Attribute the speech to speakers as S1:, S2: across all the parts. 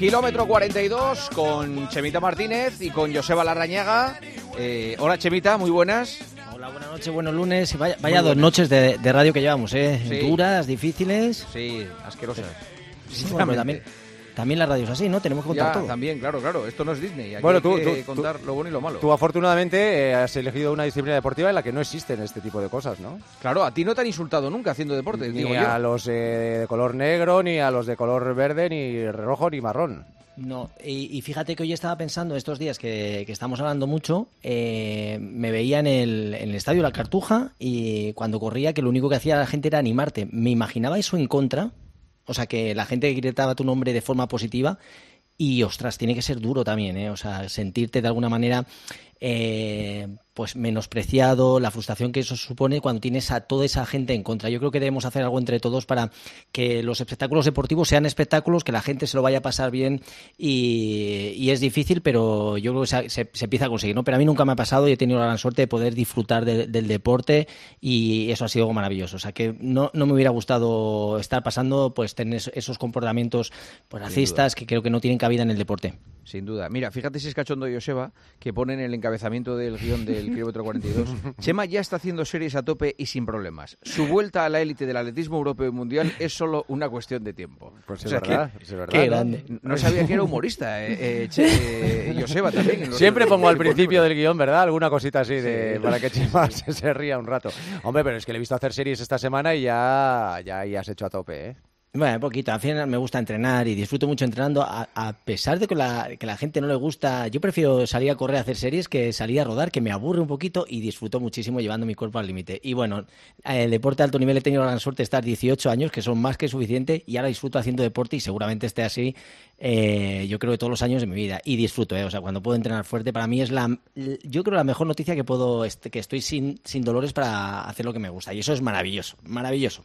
S1: kilómetro 42 con Chemita Martínez y con Joseba Larrañaga. Eh, hola Chemita, muy buenas.
S2: Hola, buenas noches, buenos lunes. Vaya, vaya dos noches de, de, radio que llevamos, ¿eh?
S1: Sí.
S2: Duras, difíciles.
S1: Sí, asquerosas.
S2: Sí, bueno, también, también la radio es así, ¿no? Tenemos que contar
S1: Ya,
S2: todo.
S1: también, claro, claro. Esto no es Disney. Aquí
S3: Bueno,
S1: hay
S3: tú-
S1: que
S3: tú-
S1: contar lo bueno y lo malo.
S3: Tú afortunadamente eh, has elegido una disciplina deportiva en la que no existen este tipo de cosas, ¿no?
S1: Claro, a ti no te han insultado nunca haciendo deporte,
S3: Ni
S1: digo
S3: a
S1: yo.
S3: los eh, de color negro, ni a los de color verde, ni rojo, ni marrón.
S2: No, y, y fíjate que hoy estaba pensando, estos días que, que estamos hablando mucho, eh, me veía en el, en el estadio La Cartuja y cuando corría que lo único que hacía la gente era animarte. Me imaginaba eso en contra, o sea, que la gente gritaba tu nombre de forma positiva y, ostras, tiene que ser duro también, ¿eh? O sea, sentirte de alguna manera... eh, pues menospreciado, la frustración que eso supone cuando tienes a toda esa gente en contra. Yo creo que debemos hacer algo entre todos para que los espectáculos deportivos sean espectáculos, que la gente se lo vaya a pasar bien y, y es difícil, pero yo creo que se, se- se empieza a conseguir, ¿no? Pero a mí nunca me ha pasado y he tenido la gran suerte de poder disfrutar de- del deporte y eso ha sido algo maravilloso. O sea que no, no me hubiera gustado estar pasando, pues tener es- esos comportamientos pues, racistas que creo que no tienen cabida en el deporte.
S1: Sin duda. Mira, fíjate si es cachondo Joseba, que pone en el encabezamiento del guion del kilómetro 42. Chema ya está haciendo series a tope y sin problemas. Su vuelta a la élite del atletismo europeo y mundial es solo una cuestión de tiempo.
S3: Pues
S1: O
S3: es
S1: sea,
S3: verdad,
S1: que-
S3: es verdad.
S2: qué
S3: ¿no?
S2: grande.
S1: No sabía que era humorista, eh, eh, Che- eh, Joseba también.
S3: Siempre pongo al principio del guion, ¿verdad? Alguna cosita así de,
S1: Sí.
S3: para que Chema se, se ría un rato. Hombre, pero es que le he visto hacer series esta semana y ya, ya, ya has hecho a tope, ¿eh?
S2: Bueno, poquito. Al final me gusta entrenar y disfruto mucho entrenando. A, a pesar de que la, que la gente no le gusta, yo prefiero salir a correr a hacer series que salir a rodar, que me aburre un poquito y disfruto muchísimo llevando mi cuerpo al límite. Y bueno, el deporte de alto nivel he tenido la gran suerte de estar 18 años, que son más que suficiente, y ahora disfruto haciendo deporte y seguramente esté así, eh, yo creo que todos los años de mi vida. Y disfruto, ¿eh? O sea, cuando puedo entrenar fuerte, para mí es la, yo creo la mejor noticia que puedo, este, que estoy sin, sin dolores para hacer lo que me gusta. Y eso es maravilloso, maravilloso.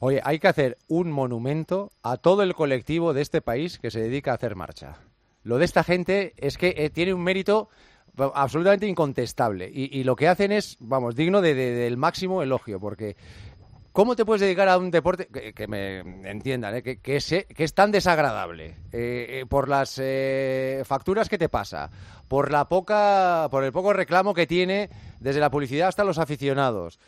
S3: Oye, hay que hacer un monumento a todo el colectivo de este país que se dedica a hacer marcha. Lo de esta gente es que eh, tiene un mérito absolutamente incontestable y, lo que hacen es, vamos, digno de- de- del máximo elogio, porque ¿cómo te puedes dedicar a un deporte que, me entiendan, eh, que, que es, eh, que es tan desagradable eh, eh, por las facturas que te pasa, por la poca, por el poco reclamo que tiene desde la publicidad hasta los aficionados?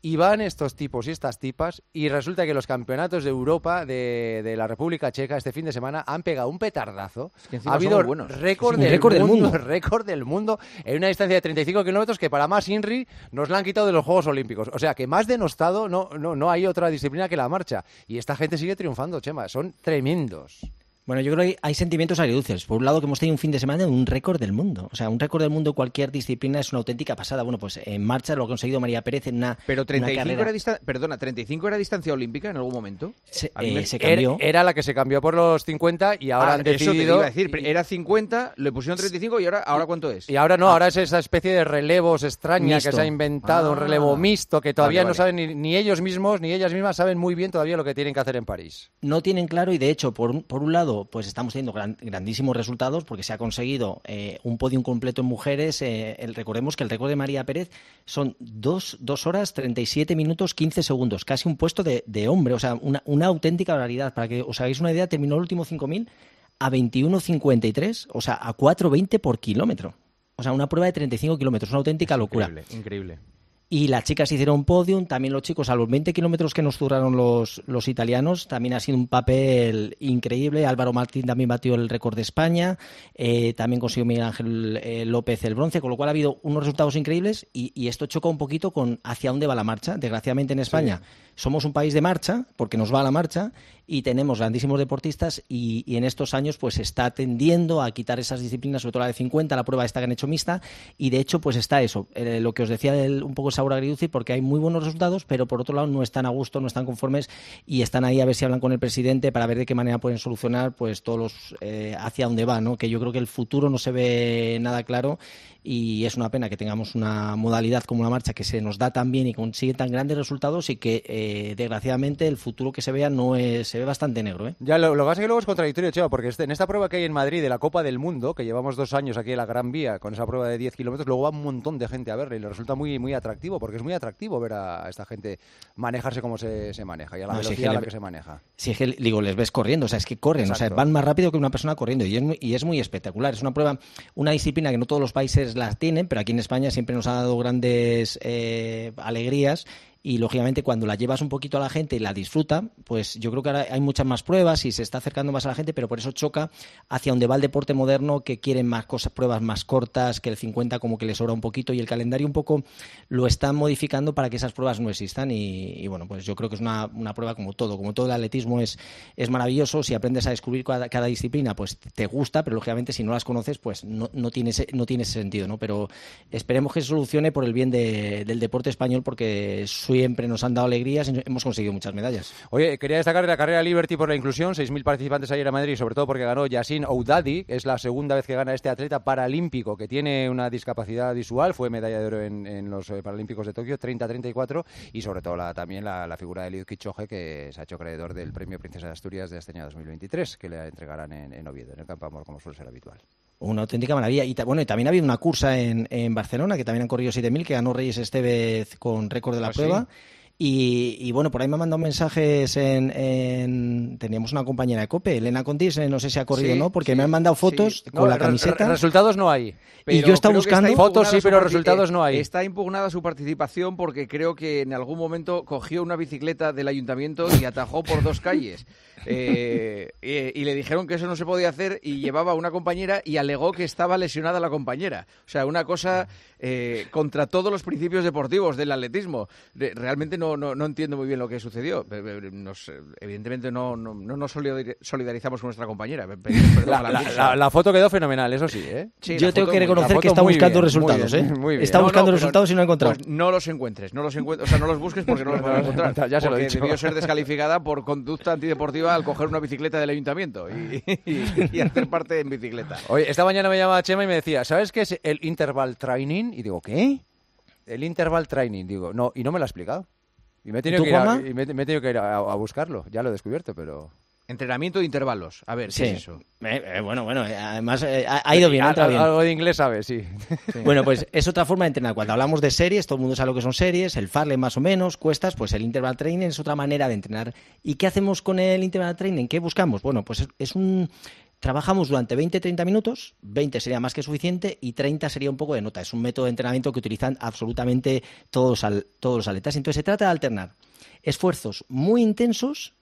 S3: Y van estos tipos y estas tipas y resulta que los campeonatos de Europa de, de la República Checa este fin de semana han pegado un petardazo.
S1: que
S3: ha habido récord,
S2: Sí,
S3: del,
S2: récord del
S3: mundo,
S2: mundo.
S3: récord del mundo en una distancia de 35 kilómetros que para más Inri nos la han quitado de los Juegos Olímpicos. O sea que más denostado no, no, no hay otra disciplina que la marcha. Y esta gente sigue triunfando, Chema. Son tremendos.
S2: Bueno, yo creo que hay, sentimientos agridulces. Por un lado, que hemos tenido un fin de semana de un récord del mundo. O sea, un récord del mundo en cualquier disciplina es una auténtica pasada. Bueno, pues en marcha lo ha conseguido María Pérez en una,
S1: Pero
S2: una
S1: 35
S2: carrera.
S1: era distan- perdona, 35 era distancia olímpica en algún momento.
S2: Se,
S1: A mí
S2: eh,
S1: me-
S2: se
S3: Era,
S2: cambió.
S3: era la que se cambió por los 50 y ahora
S1: Ah,
S3: han
S1: Eso te
S3: decidido...
S1: iba a decir, era 50, le pusieron 35 y ahora, ¿ahora cuánto es?
S3: Y ahora no, ahora es esa especie de relevos extraña
S2: Mixto.
S3: que se ha inventado, un
S1: Ah.
S3: relevo mixto que todavía
S1: Vale,
S3: no
S1: vale.
S3: saben ni, ni ellos mismos ni ellas mismas saben muy bien todavía lo que tienen que hacer en París.
S2: no tienen claro y de hecho por un, por un lado pues estamos teniendo gran- grandísimos resultados porque se ha conseguido eh, un podium completo en mujeres eh, el, recordemos que el récord de María Pérez son dos, dos horas 37 minutos 15 segundos casi un puesto de, hombre o sea una, una auténtica barbaridad. Para que os hagáis una idea terminó el último 5000 a 21.53 o sea a 4.20 por kilómetro. O sea una prueba de 35 kilómetros una auténtica locura.
S1: Increíble, increíble.
S2: Y las chicas hicieron podium, también los chicos, a los 20 kilómetros que nos duraron los, los italianos, también ha sido un papel increíble. Álvaro Martín también batió el récord de España, eh, también consiguió Miguel Ángel eh, López el bronce, con lo cual ha habido unos resultados increíbles y, y esto choca un poquito con hacia dónde va la marcha. Desgraciadamente en España somos un país de marcha, porque nos va a la marcha, y tenemos grandísimos deportistas y, en estos años pues está tendiendo a quitar esas disciplinas, sobre todo la de 50, la prueba esta que han hecho mixta, y de hecho pues está eso, eh, lo que os decía del, un poco el sabor agridulce, porque hay muy buenos resultados, pero por otro lado no están a gusto, no están conformes y están ahí a ver si hablan con el presidente para ver de qué manera pueden solucionar pues todos los eh, hacia dónde va, ¿no? Que yo creo que el futuro no se ve nada claro y es una pena que tengamos una modalidad como la marcha que se nos da tan bien y consigue tan grandes resultados y que eh, desgraciadamente el futuro que se vea no es se ve bastante negro, ¿eh?
S3: Ya, lo, lo que pasa es que luego es contradictorio, Cheva, porque este- en esta prueba que hay en Madrid de la Copa del Mundo, que llevamos dos años aquí en la Gran Vía con esa prueba de 10 kilómetros, luego va un montón de gente a verla y le resulta muy, muy atractivo, porque es muy atractivo ver a, esta gente manejarse como se, se maneja y a la
S2: No, si es
S3: velocidad
S2: que
S3: a la
S2: le-
S3: que se maneja.
S2: Si es que, digo, les ves corriendo, o sea, es que corren, o sea, van más rápido que una persona corriendo y es, muy, y es muy espectacular. Es una prueba, una disciplina que no todos los países la tienen, pero aquí en España siempre nos ha dado grandes eh, alegrías y lógicamente cuando la llevas un poquito a la gente y la disfruta, pues yo creo que ahora hay muchas más pruebas y se está acercando más a la gente, pero por eso choca hacia donde va el deporte moderno que quieren más cosas, pruebas más cortas, que el 50 como que les sobra un poquito y el calendario un poco lo están modificando para que esas pruebas no existan y, bueno, pues yo creo que es una, una prueba como todo, como todo el atletismo es, es maravilloso, si aprendes a descubrir cada, cada disciplina pues te gusta, pero lógicamente si no las conoces pues no, no, tiene, ese- no tiene sentido, ¿no? Pero esperemos que se solucione por el bien de- del deporte español porque siempre nos han dado alegrías y hemos conseguido muchas medallas.
S3: Oye, quería destacar la carrera Liberty por la inclusión, 6.000 participantes ayer en Madrid, sobre todo porque ganó Yasin Oudadi, es la segunda vez que gana este atleta paralímpico que tiene una discapacidad visual, fue medalla de oro en, en los eh, Paralímpicos de Tokio, 30-34, y sobre todo la, también la, la figura de Eliud Kipchoge, que se ha hecho acreedor del premio Princesa de Asturias de este año 2023, que le entregarán en, en Oviedo, en el Campo Amor, como suele ser habitual.
S2: Una auténtica maravilla. Y bueno, y también ha habido una cursa en, en Barcelona, que también han corrido 7.000, que ganó Reyes Estevez con récord de la
S1: ¿Ah, sí?
S2: Y, y, bueno, por ahí me han mandado mensajes en, en- Teníamos una compañera de COPE, Elena Condis, eh, no sé si ha corrido o no, porque
S1: sí,
S2: me han mandado fotos
S1: sí.
S2: con
S3: No,
S2: la camiseta.
S3: re- resultados no hay.
S2: Y yo
S1: está
S2: buscando-
S3: Fotos sí, pero resultados no hay.
S1: Está impugnada su participación porque creo que en algún momento cogió una bicicleta del ayuntamiento y atajó por dos calles. Eh, y, y le dijeron que eso no se podía hacer y llevaba a una compañera y alegó que estaba lesionada la compañera. O sea, una cosa eh, contra todos los principios deportivos del atletismo. Re- Realmente no, no, no entiendo muy bien lo que sucedió. Eh, eh, nos- eh, evidentemente no, no, no nos solidari- solidarizamos con nuestra compañera.
S3: La,
S1: a la
S3: la-
S1: Virgen.
S3: la- la foto quedó fenomenal, eso sí, ¿eh?
S1: Sí,
S2: Yo tengo
S1: foto
S2: que reconocer que está buscando
S3: bien, muy
S2: resultados,
S3: bien,
S2: ¿eh?
S3: muy bien.
S2: Está buscando resultados y no ha encontrado.
S1: Pues no los encuentres, no los encuentres, o sea, no los busques porque no los vas a encontrar.
S3: Ya se lo he dicho.
S1: debió ser descalificada por conducta antideportiva al coger una bicicleta del ayuntamiento y, y- y hacer parte en bicicleta.
S3: Oye, esta mañana me llamaba Chema y me decía, ¿sabes qué es el interval training? Y digo, ¿qué? El interval training, digo, no, y no me lo ha explicado. Y me he tenido
S2: ¿Tú,
S3: que ir, a, y me, me he tenido que ir a, a buscarlo. Ya lo he descubierto, pero...
S1: Entrenamiento de intervalos. A ver, ¿qué
S2: Sí.
S1: es eso?
S2: Eh, eh, bueno, bueno, eh, además eh, ha, ha ido bien, ha
S3: Al-
S2: entrado bien.
S3: Algo de inglés sabes, sí.
S2: Bueno, pues es otra forma de entrenar. Cuando hablamos de series, todo el mundo sabe lo que son series, el farle más o menos, cuestas, pues el interval training es otra manera de entrenar. ¿Y qué hacemos con el interval training? ¿Qué buscamos? Bueno, pues es, es un... Trabajamos durante 20-30 minutos, 20 sería más que suficiente y 30 sería un poco de nota. Es un método de entrenamiento que utilizan absolutamente todos, los atletas. Entonces se trata de alternar esfuerzos muy intensos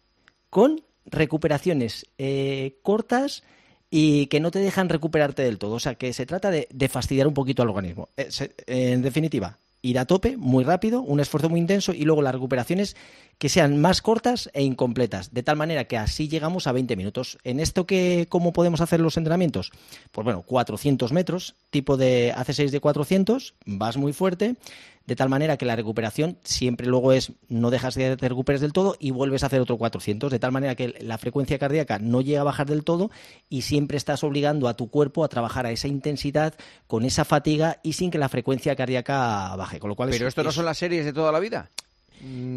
S2: con recuperaciones eh, cortas y que no te dejan recuperarte del todo. O sea, que se trata de, fastidiar un poquito al organismo. Eh, en definitiva, ir a tope, muy rápido, un esfuerzo muy intenso y luego las recuperaciones que sean más cortas e incompletas, de tal manera que así llegamos a 20 minutos. ¿En esto que cómo podemos hacer los entrenamientos? Pues bueno, 400 metros, tipo de AC6 de 400, vas muy fuerte, de tal manera que la recuperación siempre luego es no dejas que te recuperes del todo y vuelves a hacer otro 400, de tal manera que la frecuencia cardíaca no llega a bajar del todo y siempre estás obligando a tu cuerpo a trabajar a esa intensidad, con esa fatiga y sin que la frecuencia cardíaca baje. Con lo cual es-
S1: Pero esto no
S2: es-
S1: son las series de toda la vida.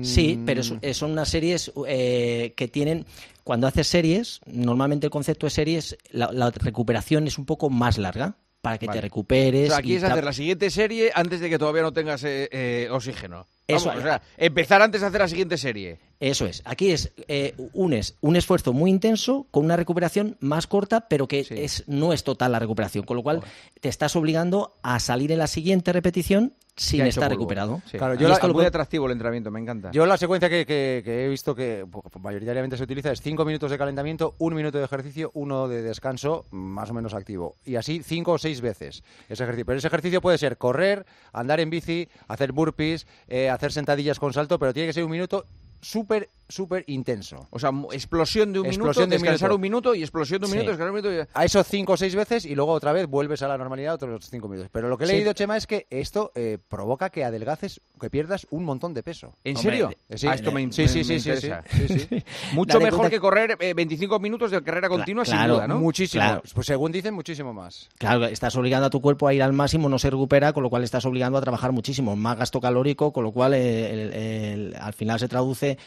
S2: Sí, pero eh, son unas series eh, que tienen. Cuando haces series, normalmente el concepto de series, la, la recuperación es un poco más larga para que
S1: Vale.
S2: te recuperes.
S1: O sea, aquí
S2: y
S1: es hacer la siguiente serie antes de que todavía no tengas eh, eh, oxígeno.
S2: Eso
S1: Vamos,
S2: es.
S1: o sea, empezar antes de hacer la siguiente serie.
S2: Eso es. Aquí es eh, unes un esfuerzo muy intenso con una recuperación más corta, pero que
S1: Sí.
S2: es, no es total la recuperación. Con lo cual, te estás obligando a salir en la siguiente repetición sin estar
S1: polvo.
S2: recuperado.
S1: Sí.
S3: Claro, yo la-
S1: muy atractivo el entrenamiento, me encanta.
S3: Yo la secuencia que, que- que he visto que mayoritariamente se utiliza es 5 minutos de calentamiento, un minuto de ejercicio, uno de descanso más o menos activo. Y así 5 o 6 veces ese ejercicio. Pero ese ejercicio puede ser correr, andar en bici, hacer burpees, eh, hacer sentadillas con salto, pero tiene que ser un minuto súper, súper intenso.
S1: O sea, explosión de un
S3: Explosión
S1: minuto,
S3: de
S1: descansar
S3: minuto.
S1: un minuto y explosión de un
S2: Sí.
S1: minuto, descansar un minuto. y-
S3: A esos 5 o 6 veces y luego otra vez vuelves a la normalidad otros 5 minutos. Pero lo que he
S2: Sí.
S3: leído, Chema, es que esto eh, provoca que adelgaces, que pierdas un montón de peso.
S1: ¿En
S2: Hombre,
S1: serio?
S3: eh, sí.
S1: Ah, esto me,
S3: sí, sí,
S1: interesa.
S3: sí, sí, sí.
S1: Mucho mejor
S2: cuenta-
S1: que correr eh, 25 minutos de carrera continua, sin duda, ¿no?
S3: Muchísimo.
S2: Claro.
S3: Pues según dicen, muchísimo más.
S2: Claro, estás obligando a tu cuerpo a ir al máximo, no se recupera, con lo cual estás obligando a trabajar muchísimo, más gasto calórico, con lo cual eh, el- el- al final se traduce traduce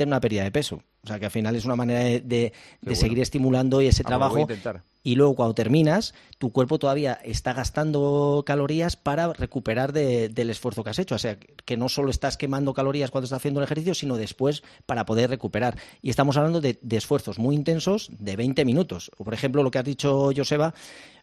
S2: en una pérdida de peso. O sea que al final es una manera de, de- de seguir estimulando ese
S1: Ah,
S2: trabajo. Y luego cuando terminas, tu cuerpo todavía está gastando calorías para recuperar de- del esfuerzo que has hecho. O sea, que no solo estás quemando calorías cuando estás haciendo el ejercicio, sino después para poder recuperar. Y estamos hablando de, de esfuerzos muy intensos de 20 minutos. O, por ejemplo, lo que has dicho, Joseba,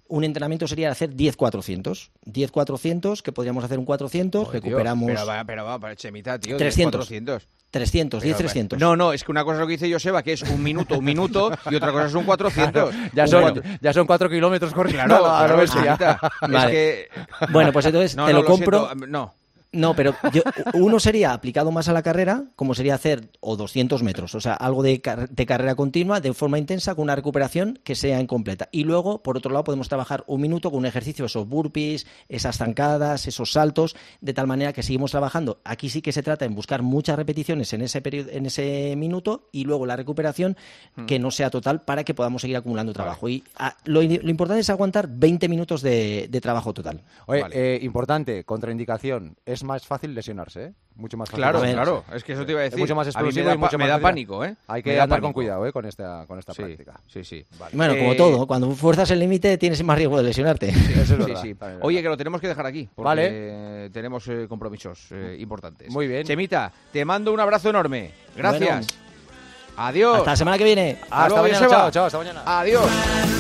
S2: un entrenamiento sería hacer 10-400. 10-400, que podríamos hacer un 400,
S1: Joder, tío,
S2: recuperamos
S1: Pero va, pero va, para Chemita, tío.
S2: 300.
S1: 400.
S2: 300, 10-300.
S1: No, no, es que una cosa es lo que dice Joseba, que es un minuto, un minuto, y otra cosa es un 400.
S3: Ya
S1: Un
S3: son,
S1: cuatro-
S3: ya son cuatro kilómetros corriendo
S1: Claro,
S3: a la
S1: claro,
S3: bestia.
S1: Chemita.
S2: Vale.
S1: Es que...
S2: Bueno, pues entonces
S1: No,
S2: te
S1: no,
S2: lo compro.
S1: siento, no.
S2: No, pero yo- uno sería aplicado más a la carrera, como sería hacer o 200 metros, o sea, algo de, car- de carrera continua, de forma intensa, con una recuperación que sea incompleta. Y luego, por otro lado, podemos trabajar un minuto con un ejercicio, esos burpees, esas zancadas, esos saltos, de tal manera que seguimos trabajando. Aquí sí que se trata en buscar muchas repeticiones en ese, periodo, en ese minuto y luego la recuperación que no sea total para que podamos seguir acumulando trabajo. Y ah, lo, lo importante es aguantar 20 minutos de, de trabajo total.
S3: Oye,
S1: Vale.
S3: eh, importante, contraindicación. Es más fácil lesionarse, ¿eh? Mucho más fácil.
S1: Claro, claro. Es que eso te iba a
S3: Es
S1: decir.
S3: mucho más
S1: me
S3: explosivo
S1: da
S3: y mucho más
S1: me da pánico, ¿eh?
S3: Hay que
S1: da
S3: andar con cuidado, ¿eh? Con esta, con esta
S1: Sí,
S3: práctica.
S1: sí, sí.
S2: Bueno, como
S1: Eh,
S2: todo, cuando fuerzas el límite tienes más riesgo de lesionarte.
S3: Eso es
S1: Sí,
S3: verdad,
S1: sí.
S3: también es
S1: Oye, que lo tenemos que dejar aquí, porque
S3: Vale.
S1: tenemos eh, compromisos eh, importantes.
S3: Muy bien.
S1: Chemita, te mando un abrazo enorme. Gracias. Adiós.
S2: Hasta la semana que viene.
S3: Hasta
S1: luego,
S3: mañana, chao, chao, hasta mañana.
S1: Adiós.